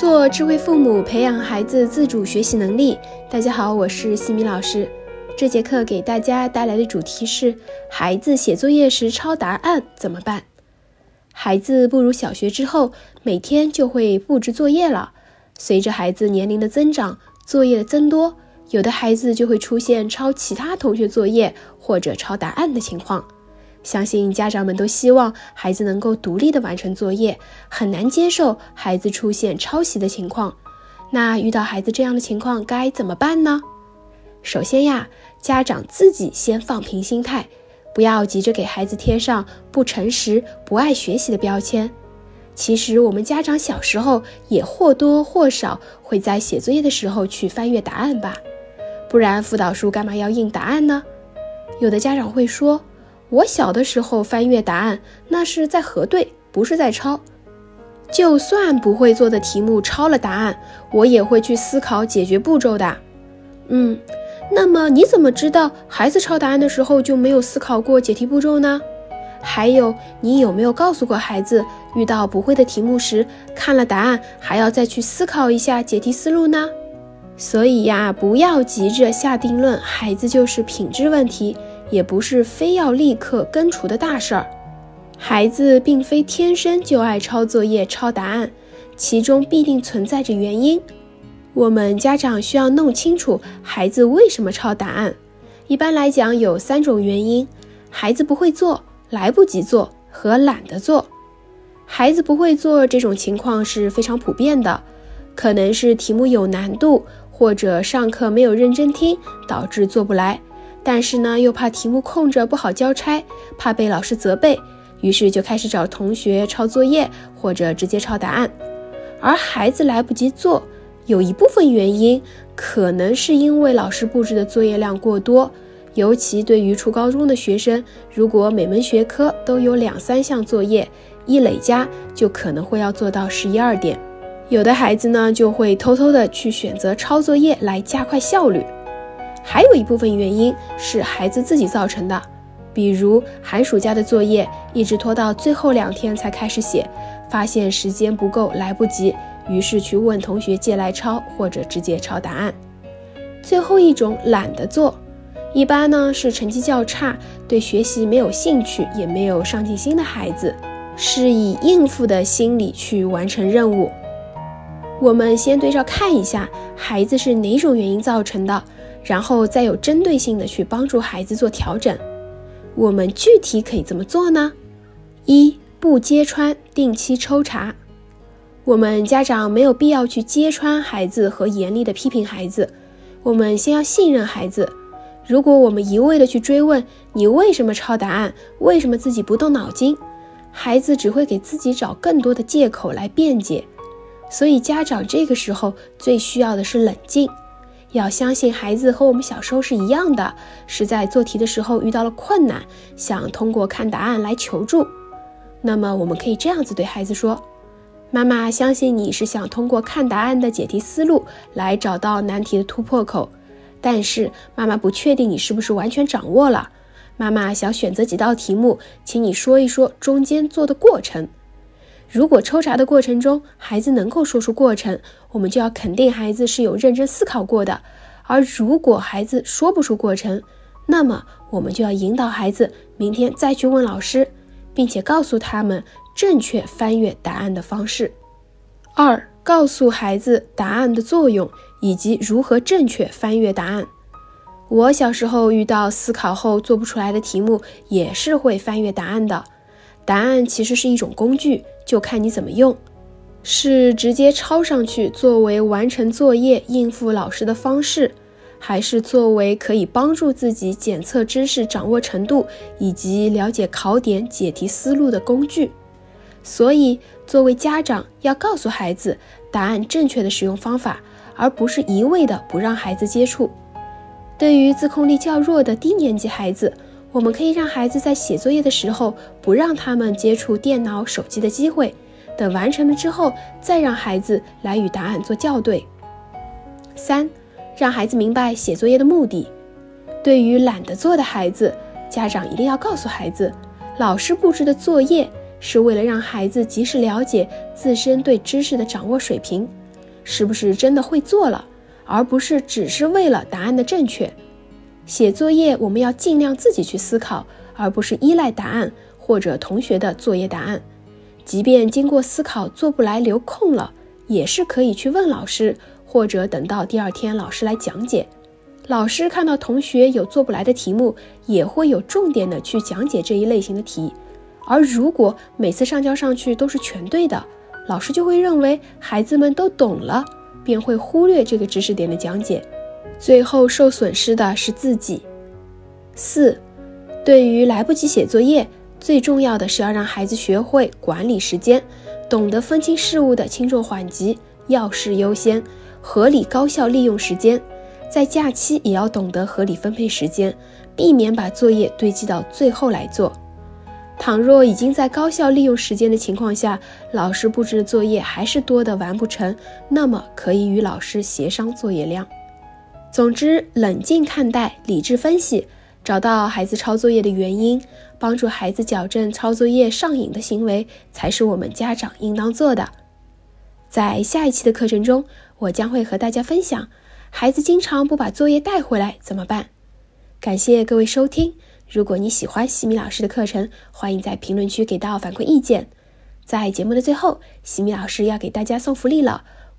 做智慧父母，培养孩子自主学习能力。大家好，我是西米老师。这节课给大家带来的主题是：孩子写作业时抄答案怎么办？孩子步入小学之后，每天就会布置作业了。随着孩子年龄的增长，作业的增多，有的孩子就会出现抄其他同学作业或者抄答案的情况。相信家长们都希望孩子能够独立的完成作业，很难接受孩子出现抄袭的情况。那遇到孩子这样的情况该怎么办呢？首先呀，家长自己先放平心态，不要急着给孩子贴上不诚实、不爱学习的标签。其实我们家长小时候也或多或少会在写作业的时候去翻阅答案吧，不然辅导书干嘛要印答案呢？有的家长会说。我小的时候翻阅答案，那是在核对，不是在抄。就算不会做的题目抄了答案，我也会去思考解决步骤的。嗯，那么你怎么知道孩子抄答案的时候就没有思考过解题步骤呢？还有，你有没有告诉过孩子，遇到不会的题目时，看了答案还要再去思考一下解题思路呢？所以呀，不要急着下定论，孩子就是品质问题。也不是非要立刻根除的大事儿，孩子并非天生就爱抄作业、抄答案，其中必定存在着原因。我们家长需要弄清楚孩子为什么抄答案。一般来讲，有三种原因：孩子不会做、来不及做和懒得做。孩子不会做这种情况是非常普遍的，可能是题目有难度，或者上课没有认真听，导致做不来。但是呢，又怕题目空着不好交差，怕被老师责备，于是就开始找同学抄作业，或者直接抄答案。而孩子来不及做，有一部分原因可能是因为老师布置的作业量过多，尤其对于初高中的学生，如果每门学科都有两三项作业，一累加就可能会要做到十一二点。有的孩子呢，就会偷偷的去选择抄作业来加快效率。还有一部分原因是孩子自己造成的，比如寒暑假的作业一直拖到最后两天才开始写，发现时间不够，来不及，于是去问同学借来抄，或者直接抄答案。最后一种懒得做，一般呢是成绩较差，对学习没有兴趣，也没有上进心的孩子，是以应付的心理去完成任务。我们先对照看一下，孩子是哪种原因造成的。然后再有针对性的去帮助孩子做调整，我们具体可以怎么做呢？一不揭穿，定期抽查。我们家长没有必要去揭穿孩子和严厉的批评孩子，我们先要信任孩子。如果我们一味的去追问你为什么抄答案，为什么自己不动脑筋，孩子只会给自己找更多的借口来辩解。所以家长这个时候最需要的是冷静。要相信孩子和我们小时候是一样的，是在做题的时候遇到了困难，想通过看答案来求助。那么我们可以这样子对孩子说：“妈妈相信你是想通过看答案的解题思路来找到难题的突破口，但是妈妈不确定你是不是完全掌握了。妈妈想选择几道题目，请你说一说中间做的过程。”如果抽查的过程中，孩子能够说出过程，我们就要肯定孩子是有认真思考过的；而如果孩子说不出过程，那么我们就要引导孩子明天再去问老师，并且告诉他们正确翻阅答案的方式。二、告诉孩子答案的作用以及如何正确翻阅答案。我小时候遇到思考后做不出来的题目，也是会翻阅答案的。答案其实是一种工具。就看你怎么用，是直接抄上去作为完成作业、应付老师的方式，还是作为可以帮助自己检测知识掌握程度以及了解考点解题思路的工具？所以，作为家长要告诉孩子答案正确的使用方法，而不是一味的不让孩子接触。对于自控力较弱的低年级孩子，我们可以让孩子在写作业的时候不让他们接触电脑、手机的机会，等完成了之后再让孩子来与答案做校对。三，让孩子明白写作业的目的。对于懒得做的孩子，家长一定要告诉孩子，老师布置的作业是为了让孩子及时了解自身对知识的掌握水平，是不是真的会做了，而不是只是为了答案的正确。写作业我们要尽量自己去思考，而不是依赖答案或者同学的作业答案。即便经过思考做不来留空了，也是可以去问老师，或者等到第二天老师来讲解。老师看到同学有做不来的题目，也会有重点的去讲解这一类型的题。而如果每次上交上去都是全对的，老师就会认为孩子们都懂了，便会忽略这个知识点的讲解，最后受损失的是自己。四，对于来不及写作业，最重要的是要让孩子学会管理时间，懂得分清事物的轻重缓急，要事优先，合理高效利用时间。在假期也要懂得合理分配时间，避免把作业堆积到最后来做。倘若已经在高效利用时间的情况下，老师布置的作业还是多的完不成，那么可以与老师协商作业量。总之，冷静看待，理智分析，找到孩子抄作业的原因，帮助孩子矫正抄作业上瘾的行为，才是我们家长应当做的。在下一期的课程中，我将会和大家分享。孩子经常不把作业带回来怎么办？感谢各位收听。如果你喜欢西米老师的课程，欢迎在评论区给到反馈意见。在节目的最后，西米老师要给大家送福利了。